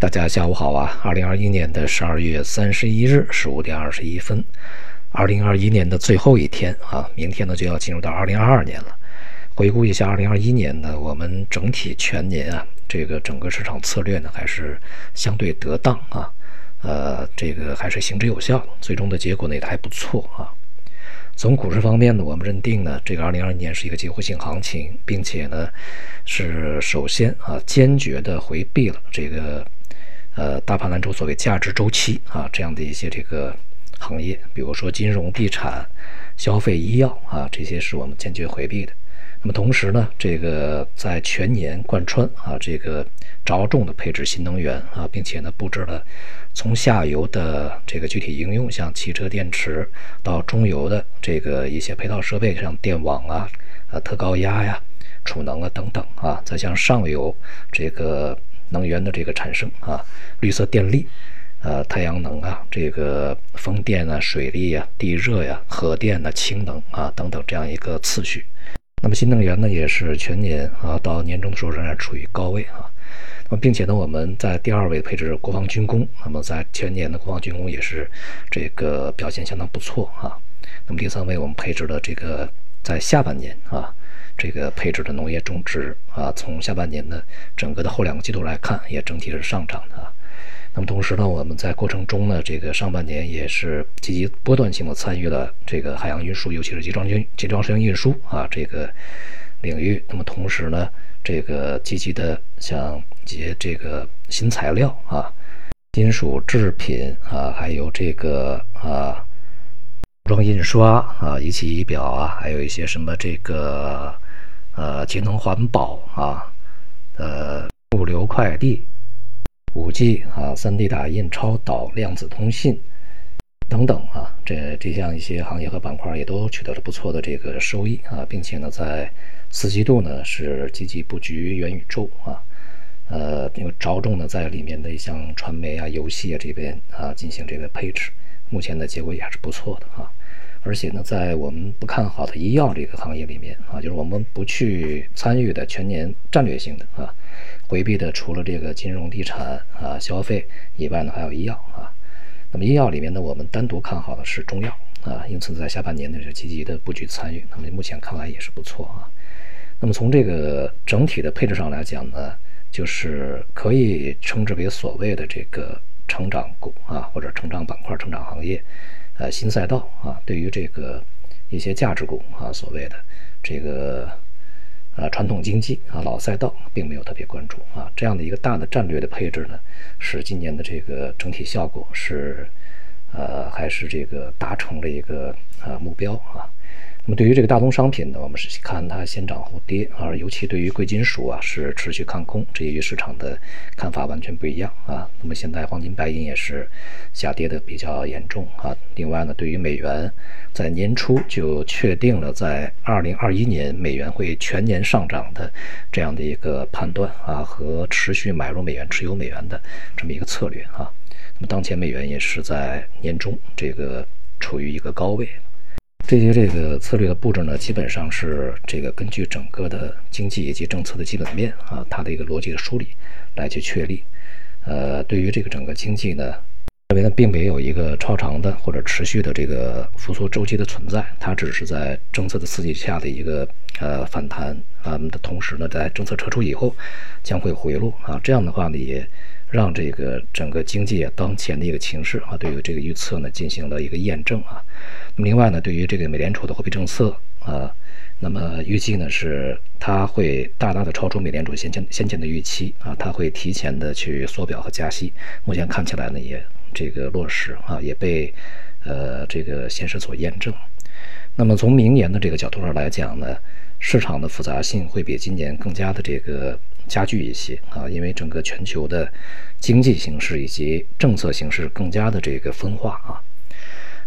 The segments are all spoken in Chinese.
大家下午好啊！二零二一年的十二月三十一日十五点二十一分，二零二一年的最后一天啊，明天呢就要进入到二零二二年了。回顾一下二零二一年呢，我们整体全年啊，这个整个市场策略呢还是相对得当啊，呃，这个还是行之有效，最终的结果呢也还不错啊。从股市方面呢，我们认定呢，这个二零二一年是一个结构性行情，并且呢，是首先啊，坚决的回避了这个呃大盘蓝筹所谓价值周期啊这样的一些这个行业，比如说金融、地产、消费、医药啊，这些是我们坚决回避的。那么同时呢，这个在全年贯穿啊，这个着重的配置新能源啊，并且呢布置了从下游的这个具体应用，像汽车电池，到中游的这个一些配套设备，像电网啊、啊特高压呀、储能啊等等啊，再向上游这个能源的这个产生啊，绿色电力，呃太阳能啊，这个风电啊、水利啊、地热呀、核电呐、氢能啊等等这样一个次序。那么新能源呢，也是全年啊到年终的时候仍然处于高位啊。那么并且呢，我们在第二位配置国防军工，那么在全年的国防军工也是这个表现相当不错啊。那么第三位我们配置的这个在下半年啊，这个配置的农业种植啊，从下半年的整个的后两个季度来看，也整体是上涨的。那么同时呢，我们在过程中呢，这个上半年也是积极波段性的参与了这个海洋运输，尤其是集装箱集装箱运输啊这个领域。那么同时呢，这个积极的像一些这个新材料啊、金属制品啊，还有这个啊装印刷啊、仪器仪表啊，还有一些什么这个呃节能环保啊、呃物流快递。五 G 啊、三 D 打印、超导、量子通信等等啊，这这项一些行业和板块也都取得了不错的这个收益啊，并且呢，在四季度呢是积极布局元宇宙啊，呃，并着重呢在里面的一项传媒啊、游戏啊这边啊进行这个配置，目前的结果也还是不错的啊。而且呢，在我们不看好的医药这个行业里面啊，就是我们不去参与的全年战略性的啊。回避的除了这个金融、地产啊、消费以外呢，还有医药啊。那么医药里面呢，我们单独看好的是中药啊，因此在下半年呢就积极的布局参与。那么目前看来也是不错啊。那么从这个整体的配置上来讲呢，就是可以称之为所谓的这个成长股啊，或者成长板块、成长行业，呃，新赛道啊。对于这个一些价值股啊，所谓的这个。啊，传统经济啊，老赛道并没有特别关注啊，这样的一个大的战略的配置呢，使今年的这个整体效果是，呃，还是这个达成了一个呃目标啊。那么对于这个大宗商品呢，我们是看它先涨后跌啊，尤其对于贵金属啊是持续看空，这与市场的看法完全不一样啊。那么现在黄金白银也是下跌的比较严重啊。另外呢，对于美元，在年初就确定了在二零二一年美元会全年上涨的这样的一个判断啊，和持续买入美元、持有美元的这么一个策略啊。那么当前美元也是在年中这个处于一个高位。这些这个策略的布置呢，基本上是这个根据整个的经济以及政策的基本面啊，它的一个逻辑的梳理来去确立。呃，对于这个整个经济呢，认为呢并没有一个超长的或者持续的这个复苏周期的存在，它只是在政策的刺激下的一个呃反弹啊的同时呢，在政策撤出以后将会回落啊。这样的话呢，也让这个整个经济当前的一个情势啊，对于这个预测呢进行了一个验证啊。那么另外呢，对于这个美联储的货币政策啊，那么预计呢是它会大大的超出美联储先前先前的预期啊，它会提前的去缩表和加息。目前看起来呢也这个落实啊，也被呃这个现实所验证。那么从明年的这个角度上来讲呢，市场的复杂性会比今年更加的这个加剧一些啊，因为整个全球的经济形势以及政策形势更加的这个分化啊。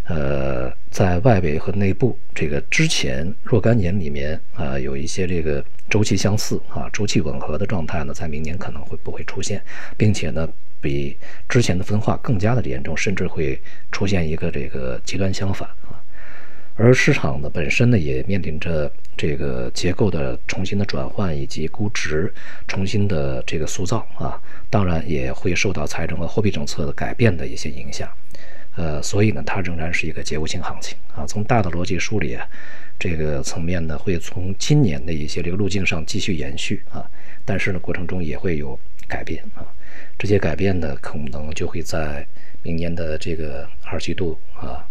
呃，在外围和内部这个之前若干年里面啊，有一些这个周期相似啊、周期吻合的状态呢，在明年可能会不会出现，并且呢，比之前的分化更加的严重，甚至会出现一个这个极端相反。而市场呢本身呢也面临着这个结构的重新的转换以及估值重新的这个塑造啊，当然也会受到财政和货币政策的改变的一些影响。呃，所以呢，它仍然是一个结构性行情啊。从大的逻辑梳理啊，这个层面呢，会从今年的一些这个路径上继续延续啊。但是呢，过程中也会有改变啊。这些改变呢，可能就会在明年的这个二季度啊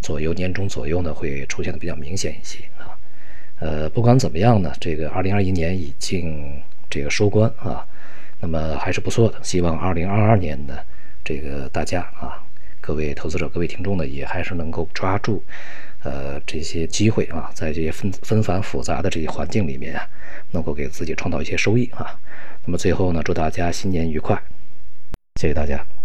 左右、年中左右呢，会出现的比较明显一些啊。呃，不管怎么样呢，这个二零二一年已经这个收官啊，那么还是不错的。希望二零二二年呢，这个大家啊。各位投资者、各位听众呢，也还是能够抓住，呃，这些机会啊，在这些纷纷繁复杂的这些环境里面啊，能够给自己创造一些收益啊。那么最后呢，祝大家新年愉快，谢谢大家。